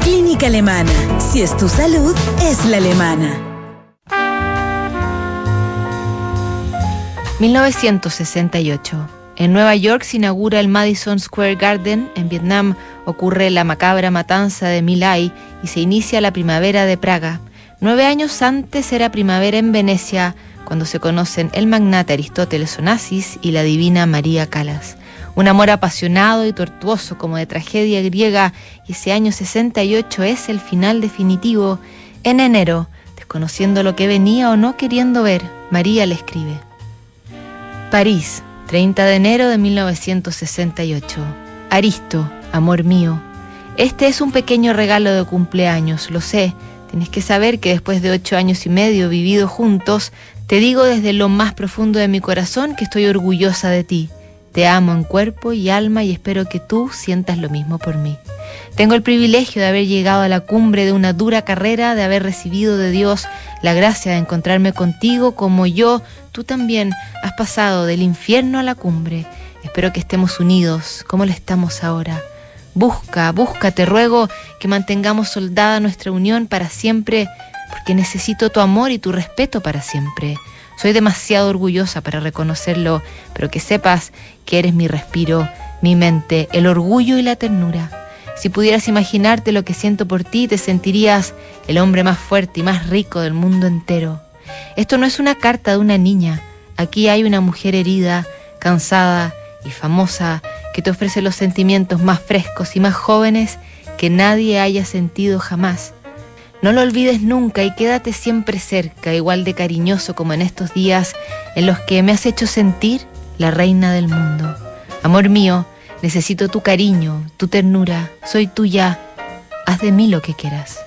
Clínica Alemana. Si es tu salud, es la alemana. 1968. En Nueva York se inaugura el Madison Square Garden, en Vietnam ocurre la macabra matanza de Milay y se inicia la primavera de Praga. Nueve años antes era primavera en Venecia, cuando se conocen el magnate Aristóteles Onassis y la divina María Calas. Un amor apasionado y tortuoso como de tragedia griega y ese año 68 es el final definitivo. En enero, desconociendo lo que venía o no queriendo ver, María le escribe. París, 30 de enero de 1968. Aristo, amor mío. Este es un pequeño regalo de cumpleaños, lo sé. Tienes que saber que después de ocho años y medio vivido juntos, te digo desde lo más profundo de mi corazón que estoy orgullosa de ti. Te amo en cuerpo y alma y espero que tú sientas lo mismo por mí. Tengo el privilegio de haber llegado a la cumbre de una dura carrera, de haber recibido de Dios la gracia de encontrarme contigo como yo, tú también has pasado del infierno a la cumbre. Espero que estemos unidos como lo estamos ahora. Busca, busca, te ruego que mantengamos soldada nuestra unión para siempre, porque necesito tu amor y tu respeto para siempre. Soy demasiado orgullosa para reconocerlo, pero que sepas que eres mi respiro, mi mente, el orgullo y la ternura. Si pudieras imaginarte lo que siento por ti, te sentirías el hombre más fuerte y más rico del mundo entero. Esto no es una carta de una niña. Aquí hay una mujer herida, cansada y famosa que te ofrece los sentimientos más frescos y más jóvenes que nadie haya sentido jamás. No lo olvides nunca y quédate siempre cerca, igual de cariñoso como en estos días en los que me has hecho sentir la reina del mundo. Amor mío, necesito tu cariño, tu ternura, soy tuya, haz de mí lo que quieras.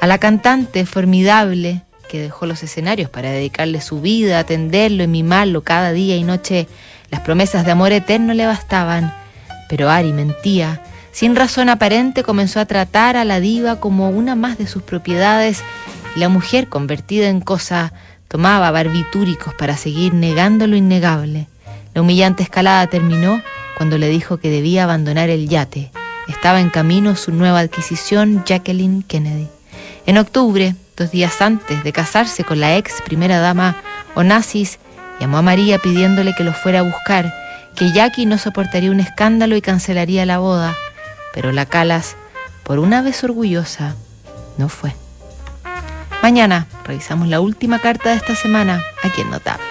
A la cantante formidable que dejó los escenarios para dedicarle su vida, atenderlo y mimarlo cada día y noche, las promesas de amor eterno le bastaban, pero Ari mentía sin razón aparente comenzó a tratar a la diva como una más de sus propiedades y la mujer, convertida en cosa, tomaba barbitúricos para seguir negando lo innegable. La humillante escalada terminó cuando le dijo que debía abandonar el yate. Estaba en camino su nueva adquisición, Jacqueline Kennedy. En octubre, dos días antes de casarse con la ex primera dama, Onassis llamó a María pidiéndole que lo fuera a buscar, que Jackie no soportaría un escándalo y cancelaría la boda pero la Calas, por una vez orgullosa, no fue. Mañana revisamos la última carta de esta semana aquí en Notable.